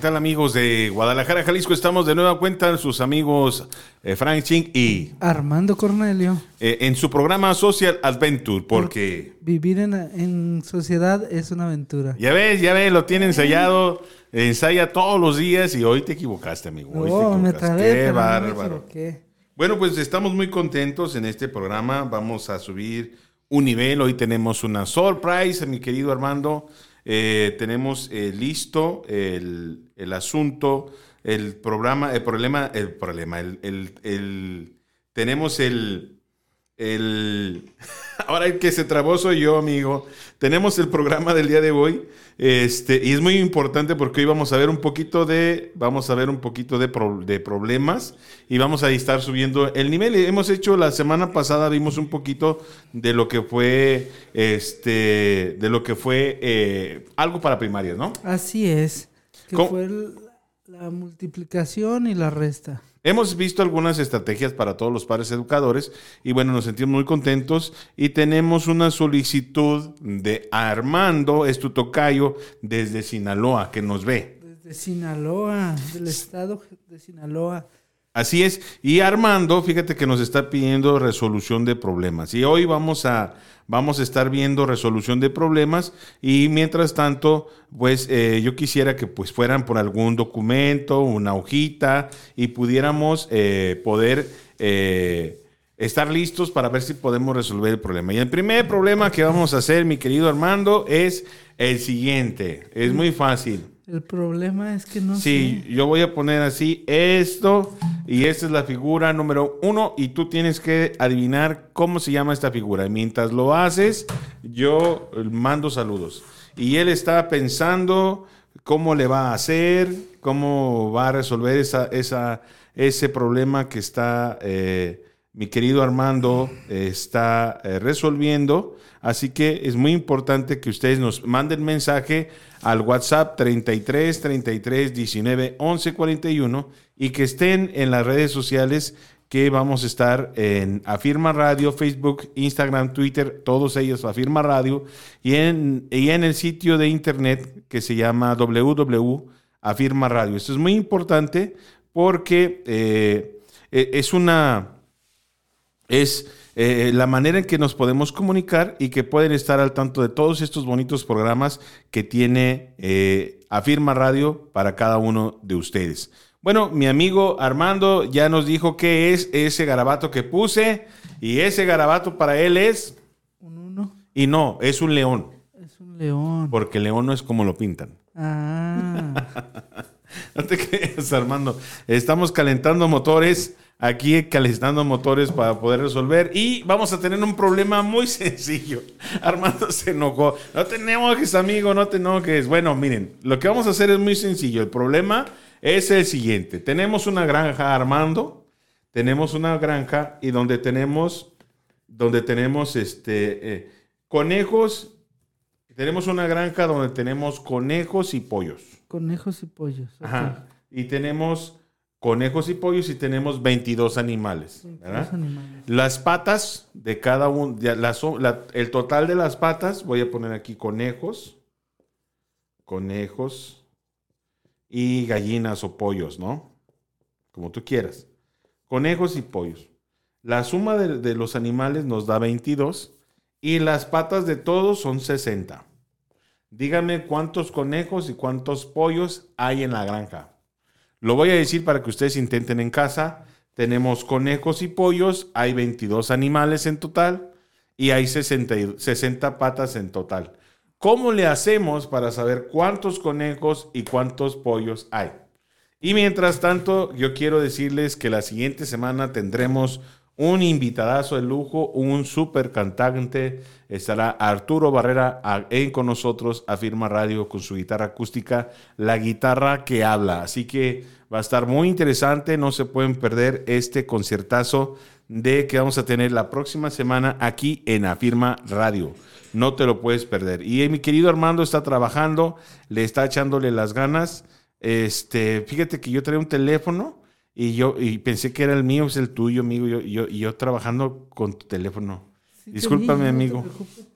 Hola, ¿qué tal amigos de Guadalajara, Jalisco? Estamos de nueva cuenta sus amigos eh, Frank Ching y Armando Cornelio. eh, en su programa Social Adventure, porque Vivir en, en sociedad es una aventura. ya ves, ya ves, lo tiene ensayado, ensaya todos los días y hoy te equivocaste, amigo. Hoy te Oh, me trabé, Qué me bárbaro. Bueno, pues estamos muy contentos en este programa. Vamos a subir un nivel. Hoy tenemos una surprise, mi querido Armando. Eh, tenemos eh, listo el, el asunto, el programa, el problema, el problema, el, el- el- tenemos el, el, ahora el que se trabó soy yo, amigo. Tenemos el programa del día de hoy, este, y es muy importante porque hoy vamos a ver un poquito de, vamos a ver un poquito de, pro- de problemas y vamos a estar subiendo el nivel. Hemos hecho la semana pasada, vimos un poquito de lo que fue, este, de lo que fue eh, algo para primarias, ¿no? Así es. Que ¿Cómo? fue el- la multiplicación y la resta. Hemos visto algunas estrategias para todos los padres educadores y bueno, nos sentimos muy contentos y tenemos una solicitud de Armando, es tu tocayo, desde Sinaloa, que nos ve. Desde Sinaloa, del estado de Sinaloa. Así es, y Armando, fíjate que nos está pidiendo resolución de problemas y hoy vamos a, vamos a estar viendo resolución de problemas y mientras tanto, pues eh, yo quisiera que pues fueran por algún documento, una hojita y pudiéramos eh, poder eh, estar listos para ver si podemos resolver el problema. Y el primer problema que vamos a hacer, mi querido Armando, es el siguiente, es muy fácil. El problema es que no Sí, yo voy a poner así esto y esta es la figura número uno y tú tienes que adivinar cómo se llama esta figura. Y mientras lo haces, yo mando saludos. Y él está pensando cómo le va a hacer, cómo va a resolver esa, esa, ese problema que está eh, mi querido Armando eh, está eh, resolviendo. Así que es muy importante que ustedes nos manden mensaje al WhatsApp 33 33 19 11 41 y que estén en las redes sociales que vamos a estar en Afirma Radio, Facebook, Instagram, Twitter, todos ellos Afirma Radio y en, y en el sitio de internet que se llama www.afirma Radio. Esto es muy importante porque eh, eh, es una es eh, la manera en que nos podemos comunicar y que pueden estar al tanto de todos estos bonitos programas que tiene eh, Afirma Radio para cada uno de ustedes. Bueno, mi amigo Armando ya nos dijo qué es ese garabato que puse y ese garabato para él es, Un uno y no, es un león, es un león. porque el león no es como lo pintan. Ah, No te creas, Armando. Estamos calentando motores, aquí calentando motores para poder resolver y vamos a tener un problema muy sencillo. Armando se enojó. No te enojes, amigo, no te enojes. Bueno, miren, lo que vamos a hacer es muy sencillo. El problema es el siguiente. Tenemos una granja, Armando. Tenemos una granja y donde tenemos, donde tenemos este, eh, conejos. Tenemos una granja donde tenemos conejos y pollos. conejos y pollos. Ajá. Y tenemos conejos y pollos y tenemos 22 animales. Las patas de cada uno, la- el total de las patas, voy a poner aquí conejos, conejos y gallinas o pollos, ¿no? Como tú quieras. Conejos y pollos. La suma de, de los animales nos da 22 y las patas de todos son 60. Díganme cuántos conejos y cuántos pollos hay en la granja. Lo voy a decir para que ustedes intenten en casa. Tenemos conejos y pollos, hay 22 animales en total y hay 60, y- 60 patas en total. ¿Cómo le hacemos para saber cuántos conejos y cuántos pollos hay? Y mientras tanto, yo quiero decirles que la siguiente semana tendremos un invitadazo de lujo, un super cantante. Estará Arturo Barrera en con nosotros a Firma Radio con su guitarra acústica, la guitarra que habla. Así que va a estar muy interesante. No se pueden perder este conciertazo de que vamos a tener la próxima semana aquí en Afirma Radio. No te lo puedes perder. Y eh, mi querido Armando está trabajando, le está echándole las ganas. Este, fíjate que yo traía un teléfono y yo y pensé que era el mío, es el tuyo, amigo. Yo, yo, y yo trabajando con tu teléfono. Sí, te Discúlpame, vi, no te amigo. preocupes.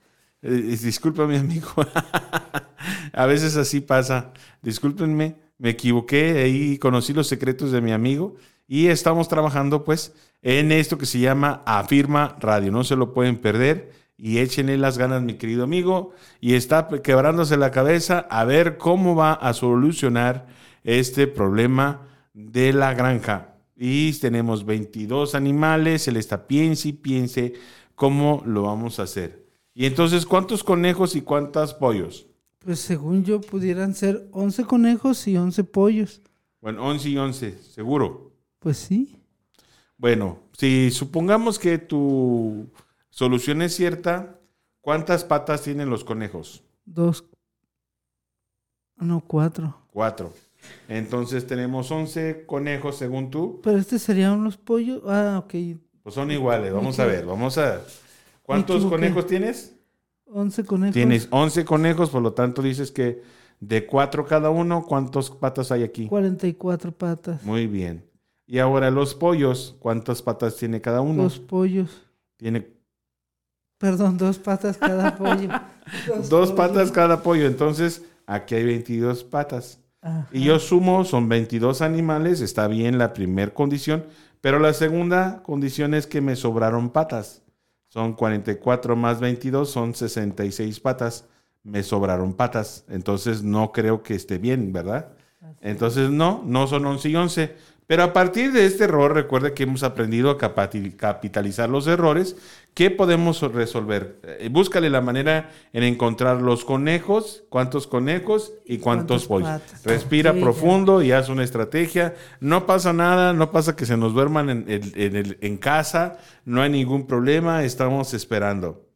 Eh, discúlpame, amigo. A veces así pasa. Discúlpenme. me equivoqué, ahí conocí los secretos de mi amigo y estamos trabajando pues en esto que se llama Afirma Radio. No se lo pueden perder y échenle las ganas, mi querido amigo. Y está quebrándose la cabeza a ver cómo va a solucionar este problema de la granja. Y tenemos 22 animales, él está piense y piense cómo lo vamos a hacer. Y entonces, ¿cuántos conejos y cuántos pollos? Pues según yo pudieran ser 11 conejos y 11 pollos. Bueno, 11 y 11, seguro. Pues sí. Bueno, si supongamos que tu solución es cierta, ¿cuántas patas tienen los conejos? Dos. No, cuatro. Cuatro. Entonces tenemos 11 conejos según tú. Pero este serían los pollos. Ah, ok. Pues son iguales. Vamos a ver, vamos a... ¿Cuántos conejos tienes? 11 conejos. Tienes 11 conejos, por lo tanto dices que de cuatro cada uno, ¿cuántas patas hay aquí? 44 patas. Muy bien. Y ahora los pollos, ¿cuántas patas tiene cada uno? Dos pollos. Tiene Perdón, dos patas cada pollo. dos patas cada pollo, entonces aquí hay 22 patas. Ajá. Y yo sumo, son 22 animales, está bien la primera condición, pero la segunda condición es que me sobraron patas. Son 44 más 22, son 66 patas. Me sobraron patas, entonces no creo que esté bien, ¿verdad? Entonces no, no son 11 y 11. Pero a partir de este error, recuerde que hemos aprendido a capitalizar los errores. ¿Qué podemos resolver? Eh, búscale la manera en encontrar los conejos, cuántos conejos y cuántos pollos. Respira profundo y haz una estrategia. No pasa nada, no pasa que se nos duerman en, en casa, no hay ningún problema, estamos esperando.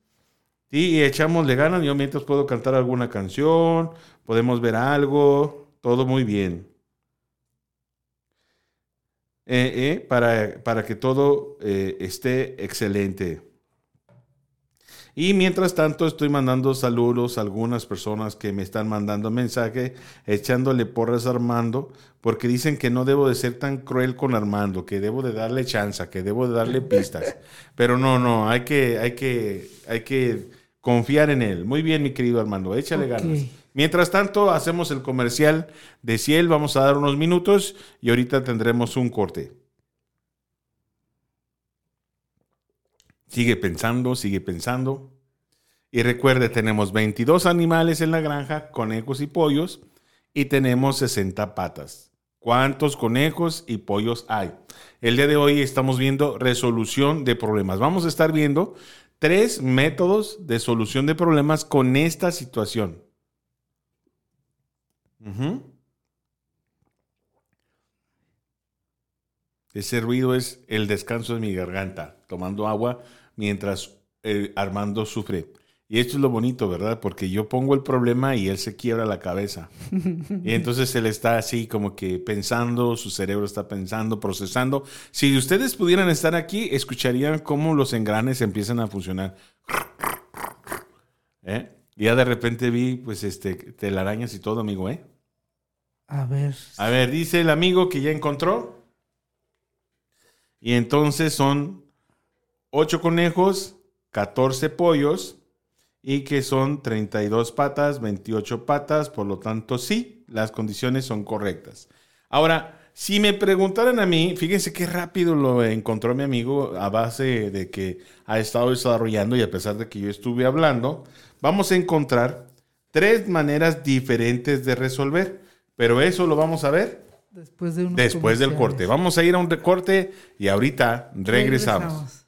Y echamosle ganas. Yo mientras puedo cantar alguna canción, podemos ver algo, todo muy bien. Eh, eh, para, para que todo eh, esté excelente. Y mientras tanto estoy mandando saludos a algunas personas que me están mandando mensaje echándole porras a Armando porque dicen que no debo de ser tan cruel con Armando, que debo de darle chance, que debo de darle pistas. Pero no, no, hay que, hay que, hay que confiar en él. Muy bien, mi querido Armando, échale ganas. Mientras tanto, hacemos el comercial de Ciel, vamos a dar unos minutos y ahorita tendremos un corte. Sigue pensando, sigue pensando. Y recuerde, tenemos 22 animales en la granja, conejos y pollos, y tenemos 60 patas. ¿Cuántos conejos y pollos hay? El día de hoy estamos viendo resolución de problemas. Vamos a estar viendo tres métodos de solución de problemas con esta situación. Ese ruido es el descanso de mi garganta, tomando agua mientras eh, Armando sufre. Y esto es lo bonito, ¿verdad? Porque yo pongo el problema y él se quiebra la cabeza. Y entonces él está así como que pensando, su cerebro está pensando, procesando. Si ustedes pudieran estar aquí, escucharían cómo los engranes empiezan a funcionar. ¿Eh? Y ya de repente vi, pues, este, telarañas y todo, amigo, ¿eh? A ver. A ver, dice el amigo que ya encontró. Y entonces son 8 conejos, 14 pollos y que son 32 patas, 28 patas, por lo tanto sí, las condiciones son correctas. Ahora, si me preguntaran a mí, fíjense qué rápido lo encontró mi amigo a base de que ha estado desarrollando y a pesar de que yo estuve hablando, vamos a encontrar tres maneras diferentes de resolver, pero eso lo vamos a ver Después de unos después del corte. Vamos a ir a un corte y ahorita regresamos. Share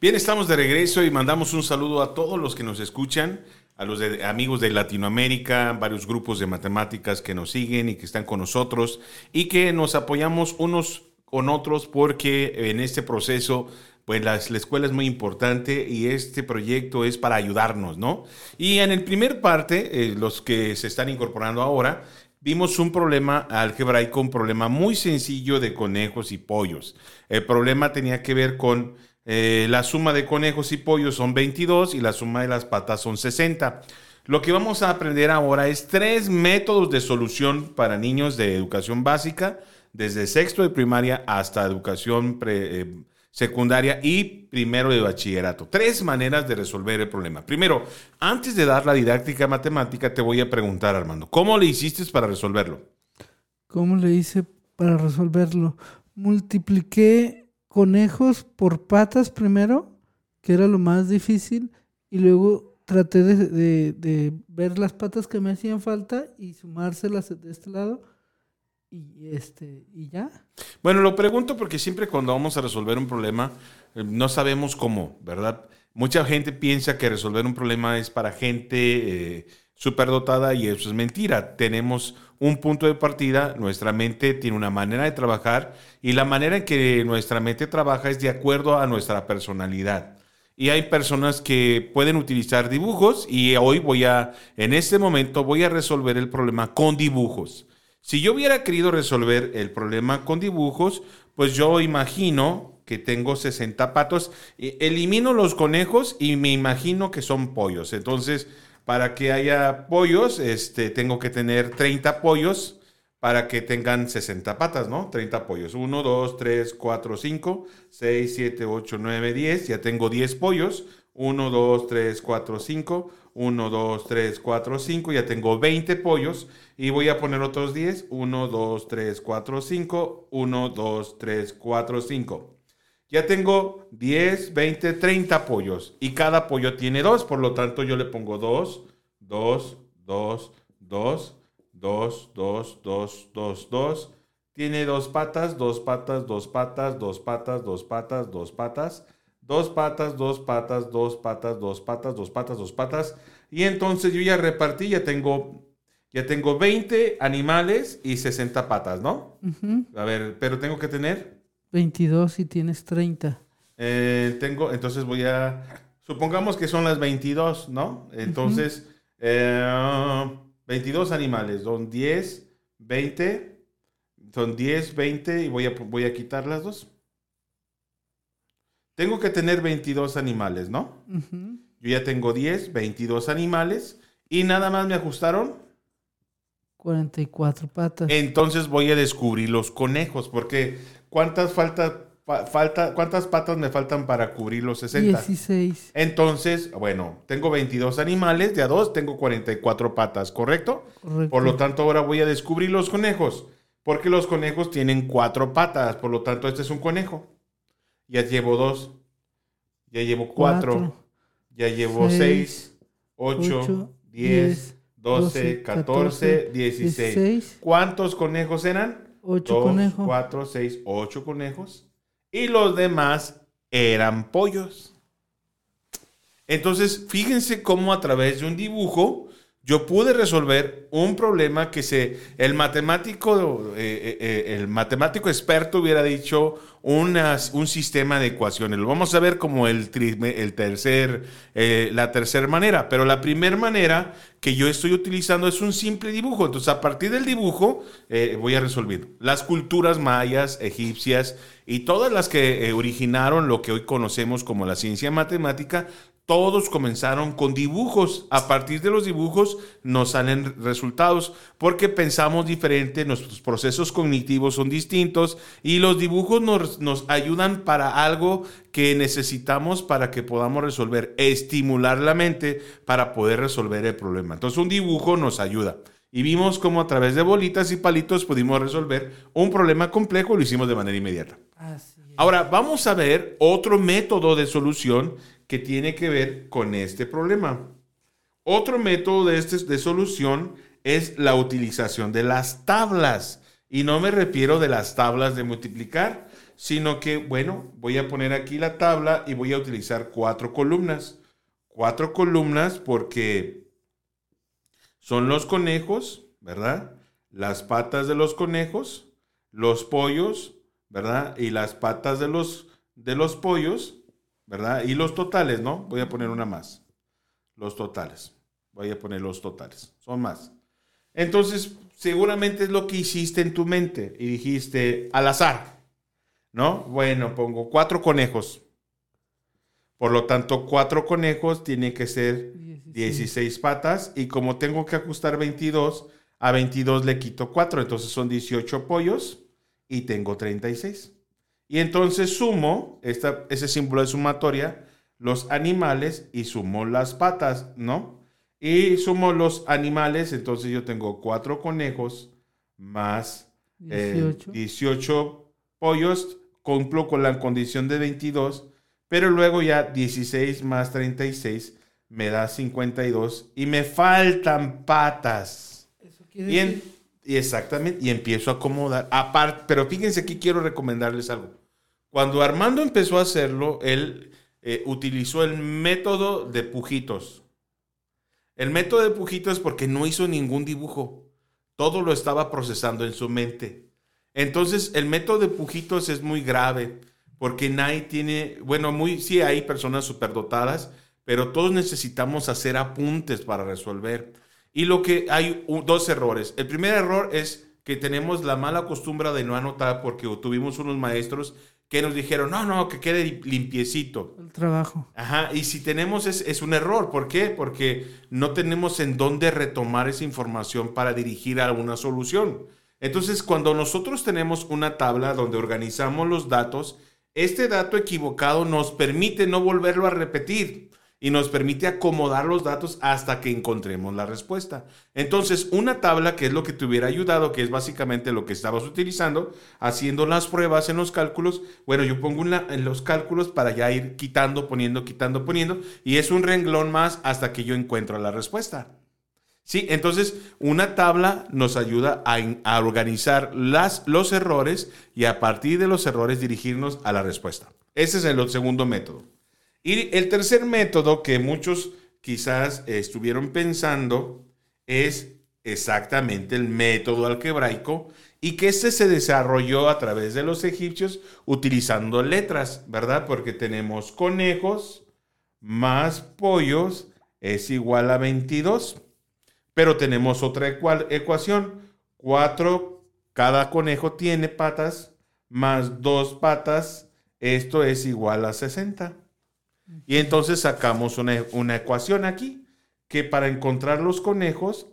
Bien, estamos de regreso y mandamos un saludo a todos los que nos escuchan, a los amigos de Latinoamérica, varios grupos de matemáticas que nos siguen y que están con nosotros y que nos apoyamos unos con otros porque en este proceso, pues la, la escuela es muy importante y este proyecto es para ayudarnos, ¿no? Y en el primer parte, eh, los que se están incorporando ahora, vimos un problema algebraico, un problema muy sencillo de conejos y pollos. El problema tenía que ver con eh, la suma de conejos y pollos son 22 y la suma de las patas son 60. Lo que vamos a aprender ahora es tres métodos de solución para niños de educación básica, desde sexto de primaria hasta educación eh, secundaria y primero de bachillerato. Tres maneras de resolver el problema. Primero, antes de dar la didáctica matemática, te voy a preguntar, Armando, ¿cómo le hiciste para resolverlo? ¿Cómo le hice para resolverlo? Multipliqué conejos por patas primero, que era lo más difícil, y luego traté de, de- ver las patas que me hacían falta y sumárselas de este lado. Y este, y ya. Bueno, lo pregunto porque siempre cuando vamos a resolver un problema, eh, no sabemos cómo, ¿verdad? Mucha gente piensa que resolver un problema es para gente eh, superdotada y eso es mentira. Tenemos un punto de partida, nuestra mente tiene una manera de trabajar y la manera en que nuestra mente trabaja es de acuerdo a nuestra personalidad. Y hay personas que pueden utilizar dibujos y hoy voy a, en este momento voy a resolver el problema con dibujos. Si yo hubiera querido resolver el problema con dibujos, pues yo imagino que tengo 60 patos, e- elimino los conejos y me imagino que son pollos. Entonces, para que haya pollos, este, tengo que tener 30 pollos para que tengan 60 patas, ¿no? 30 pollos. 1, 2, 3, 4, 5, 6, 7, 8, 9, 10. Ya tengo 10 pollos. 1, 2, 3, 4, 5. 1, 2, 3, 4, 5. Ya tengo 20 pollos. Y voy a poner otros 10. 1, 2, 3, 4, 5. 1, 2, 3, 4, 5. Ya tengo 10, 20, 30 pollos. Y cada pollo tiene dos. Por lo tanto, yo le pongo 2, 2, 2, 2, 2, 2, 2, 2, 2. Tiene dos patas, dos patas, dos patas, dos patas, dos patas, dos patas. Dos patas, dos patas, dos patas, dos patas, dos patas, dos patas. Y entonces yo ya repartí, ya tengo, ya tengo 20 animales y 60 patas, ¿no? Ujú. A ver, pero tengo que tener 22 y tienes 30. eh, tengo, entonces voy a, supongamos que son las 22, ¿no? Entonces, eh, 22 animales, son 10, 20, son 10, 20 y voy a, voy a quitar las dos. Tengo que tener 22 animales, ¿no? Ujú. Yo ya tengo 10, 22 animales y nada más me ajustaron. 44 patas. Entonces voy a descubrir los conejos, porque ¿cuántas, falta, ¿cuántas patas me faltan para cubrir los 60? 16. Entonces, bueno, tengo 22 animales, de a dos tengo 44 patas, ¿correcto? Por lo tanto, ahora voy a descubrir los conejos, porque los conejos tienen cuatro patas, por lo tanto, este es un conejo. Ya llevo dos, ya llevo cuatro, cuatro ya llevo seis, seis ocho, ocho, diez, diez 12, 14, 16. ¿Cuántos conejos eran? 8 2, conejos. 4, 6, 8 conejos. Y los demás eran pollos. Entonces, fíjense cómo a través de un dibujo yo pude resolver un problema que se, el matemático, eh, eh, eh, el matemático experto hubiera dicho unas- un sistema de ecuaciones. Lo vamos a ver como el, el tercer, la tercera manera. Pero la primera manera que yo estoy utilizando es un simple dibujo. Entonces, a partir del dibujo, voy a resolver. Las culturas mayas, egipcias y todas las que originaron lo que hoy conocemos como la ciencia matemática, todos comenzaron con dibujos. A partir de los dibujos nos salen resultados porque pensamos diferente, nuestros procesos cognitivos son distintos y los dibujos nos, nos ayudan para algo que necesitamos para que podamos resolver, estimular la mente para poder resolver el problema. Entonces un dibujo nos ayuda. Y vimos cómo a través de bolitas y palitos pudimos resolver un problema complejo lo hicimos de manera inmediata. Ahora vamos a ver otro método de solución que tiene que ver con este problema. Otro método de, este, de solución es la utilización de las tablas. Y no me refiero de las tablas de multiplicar, sino que, bueno, voy a poner aquí la tabla y voy a utilizar cuatro columnas. Cuatro columnas porque son los conejos, ¿verdad? Las patas de los conejos, los pollos, ¿verdad? Y las patas de los, de los pollos, ¿verdad? Y los totales, ¿no? Voy a poner una más. Los totales. Voy a poner los totales. Son más. Entonces, seguramente es lo que hiciste en tu mente y dijiste al azar, ¿no? Bueno, pongo cuatro conejos. Por lo tanto, cuatro conejos tiene que ser 16. 16 patas y como tengo que ajustar 22, a 22 le quito 4, entonces son 18 pollos y tengo 36. Y entonces sumo, esta, ese símbolo de sumatoria, los animales y sumo las patas, ¿no? Y sumo los animales, entonces yo tengo 4 conejos más eh, 18. 18 pollos, cumplo con la condición de 22, pero luego ya 16 más 36 me da 52 y me faltan patas. Eso quiere Y, en- decir- y exactamente, y empiezo a acomodar. Aparte, pero fíjense aquí quiero recomendarles algo. Cuando Armando empezó a hacerlo, él eh, utilizó el método de pujitos. El método de pujitos es porque no hizo ningún dibujo. Todo lo estaba procesando en su mente. Entonces, el método de pujitos es muy grave porque nadie tiene, bueno, muy, sí hay personas superdotadas, pero todos necesitamos hacer apuntes para resolver. Y lo que hay dos errores. El primer error es que tenemos la mala costumbre de no anotar porque tuvimos unos maestros que nos dijeron, no, no, que quede li- limpiecito. El trabajo. Ajá, y si tenemos es, es un error. ¿Por qué? Porque no tenemos en dónde retomar esa información para dirigir a una solución. Entonces, cuando nosotros tenemos una tabla donde organizamos los datos, este dato equivocado nos permite no volverlo a repetir y nos permite acomodar los datos hasta que encontremos la respuesta. Entonces, una tabla que es lo que te hubiera ayudado, que es básicamente lo que estabas utilizando, haciendo las pruebas en los cálculos, bueno, yo pongo en los cálculos para ya ir quitando, poniendo, quitando, poniendo, y es un renglón más hasta que yo encuentro la respuesta. Sí, entonces una tabla nos ayuda a, a organizar las, los errores y a partir de los errores dirigirnos a la respuesta. Ese es el segundo método. Y el tercer método que muchos quizás estuvieron pensando es exactamente el método algebraico y que este se desarrolló a través de los egipcios utilizando letras, ¿verdad? Porque tenemos conejos más pollos es igual a 22. Pero tenemos otra ecua- ecuación. 4, cada conejo tiene patas, más dos patas, esto es igual a 60. Y entonces sacamos una, una ecuación aquí, que para encontrar los conejos,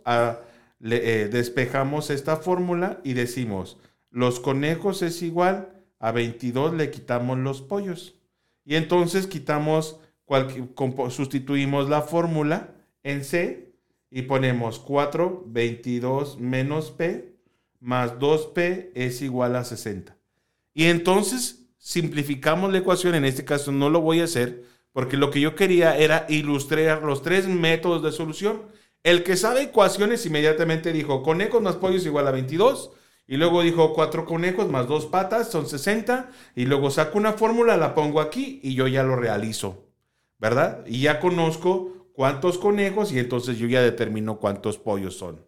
eh, despejamos esta fórmula y decimos, los conejos es igual a 22, le quitamos los pollos. Y entonces quitamos, sustituimos la fórmula en C y ponemos 4, 22 menos P más 2P es igual a 60. Y entonces simplificamos la ecuación, en este caso no lo voy a hacer, porque lo que yo quería era ilustrar los tres métodos de solución. El que sabe ecuaciones inmediatamente dijo conejos más pollos igual a 22. Y luego dijo cuatro conejos más dos patas son 60. Y luego saco una fórmula, la pongo aquí y yo ya lo realizo. ¿Verdad? Y ya conozco cuántos conejos y entonces yo ya determino cuántos pollos son.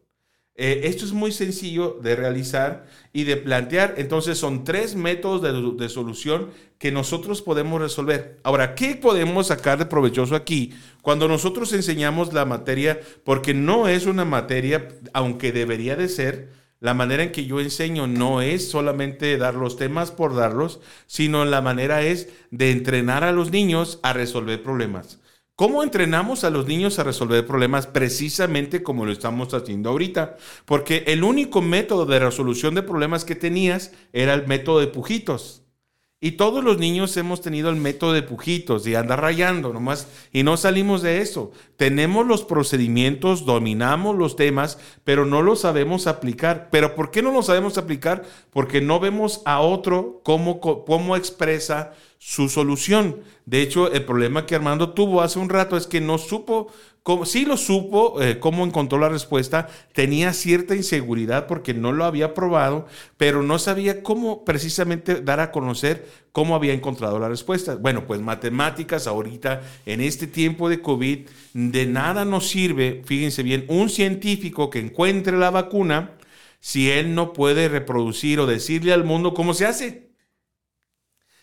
Eh, esto es muy sencillo de realizar y de plantear. Entonces son tres métodos de, de solución que nosotros podemos resolver. Ahora, ¿qué podemos sacar de provechoso aquí cuando nosotros enseñamos la materia? Porque no es una materia, aunque debería de ser, la manera en que yo enseño no es solamente dar los temas por darlos, sino la manera es de entrenar a los niños a resolver problemas. ¿Cómo entrenamos a los niños a resolver problemas? Precisamente como lo estamos haciendo ahorita. Porque el único método de resolución de problemas que tenías era el método de pujitos. Y todos los niños hemos tenido el método de pujitos, de andar rayando nomás, y no salimos de eso. Tenemos los procedimientos, dominamos los temas, pero no los sabemos aplicar. ¿Pero por qué no los sabemos aplicar? Porque no vemos a otro cómo, cómo expresa su solución. De hecho, el problema que Armando tuvo hace un rato es que no supo, cómo, sí lo supo, eh, cómo encontró la respuesta, tenía cierta inseguridad porque no lo había probado, pero no sabía cómo precisamente dar a conocer cómo había encontrado la respuesta. Bueno, pues matemáticas ahorita, en este tiempo de COVID, de nada nos sirve, fíjense bien, un científico que encuentre la vacuna si él no puede reproducir o decirle al mundo cómo se hace.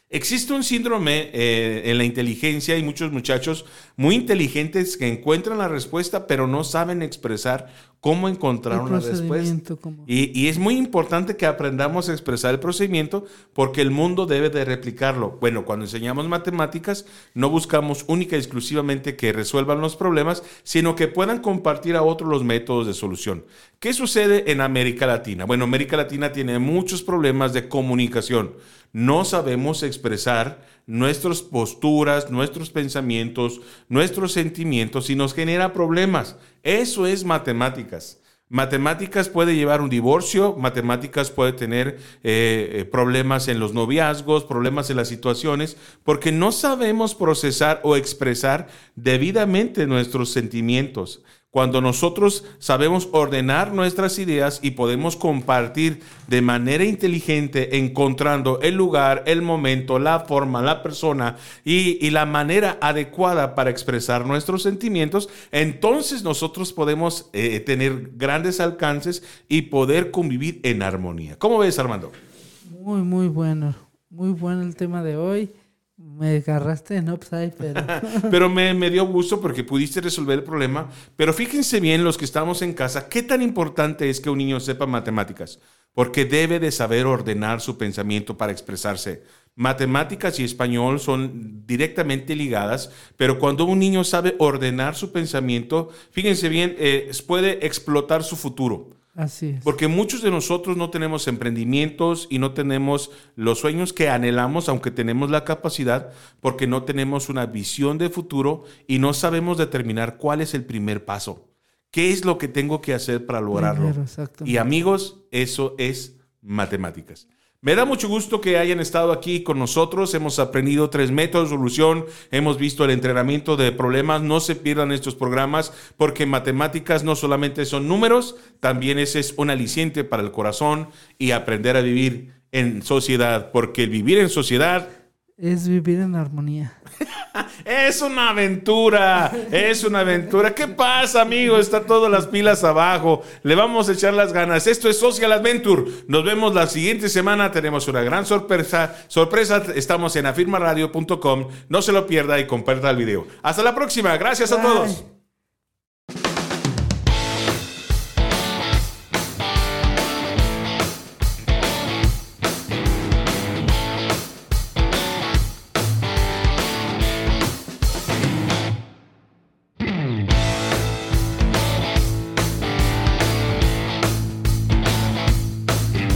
Existe un síndrome eh, en la inteligencia y muchos muchachos muy inteligentes que encuentran la respuesta pero no saben expresar cómo encontrar El una respuesta. Y, y es muy importante que aprendamos a expresar el procedimiento porque el mundo debe de replicarlo. Bueno, cuando enseñamos matemáticas no buscamos única y exclusivamente que resuelvan los problemas, sino que puedan compartir a otros los métodos de solución. ¿Qué sucede en América Latina? Bueno, América Latina tiene muchos problemas de comunicación. No sabemos expresar nuestras posturas, nuestros pensamientos, nuestros sentimientos y nos genera problemas. Eso es matemáticas. Puede llevar un divorcio, matemáticas puede tener eh, eh, problemas en los noviazgos, problemas en las situaciones, porque no sabemos procesar o expresar debidamente nuestros sentimientos. Cuando nosotros sabemos ordenar nuestras ideas y podemos compartir de manera inteligente, encontrando el lugar, el momento, la forma, la persona y, la manera adecuada para expresar nuestros sentimientos, entonces nosotros podemos eh, tener grandes alcances y poder convivir en armonía. ¿Cómo ves, Armando? Muy, muy bueno. Muy bueno el tema de hoy. Me agarraste en upside, pero... pero me, me, dio gusto porque pudiste resolver el problema. Pero fíjense bien los que estamos en casa, qué tan importante es que un niño sepa matemáticas, porque debe de saber ordenar su pensamiento para expresarse. Matemáticas y español son directamente ligadas, pero cuando un niño sabe ordenar su pensamiento, fíjense bien, eh, puede explotar su futuro. Así es. Porque muchos de nosotros no tenemos emprendimientos y no tenemos los sueños que anhelamos, aunque tenemos la capacidad, porque no tenemos una visión de futuro y no sabemos determinar cuál es el primer paso. ¿Qué es lo que tengo que hacer para lograrlo? y amigos, eso es matemáticas. Me da mucho gusto que hayan estado aquí con nosotros. Hemos aprendido tres métodos de solución. Hemos visto el entrenamiento de problemas. No se pierdan estos programas porque matemáticas no solamente son números, también ese es un aliciente para el corazón y aprender a vivir en sociedad. Porque vivir en sociedad es vivir en armonía. es una aventura, es una aventura. ¿Qué pasa, amigo? Está todas las pilas abajo. Le vamos a echar las ganas. Esto es Social Adventure. Nos vemos la siguiente semana. Tenemos una gran sorpresa. Sorpresa, estamos en afirmaradio.com. No se lo pierda y comparta el video. Hasta la próxima. Gracias a todos.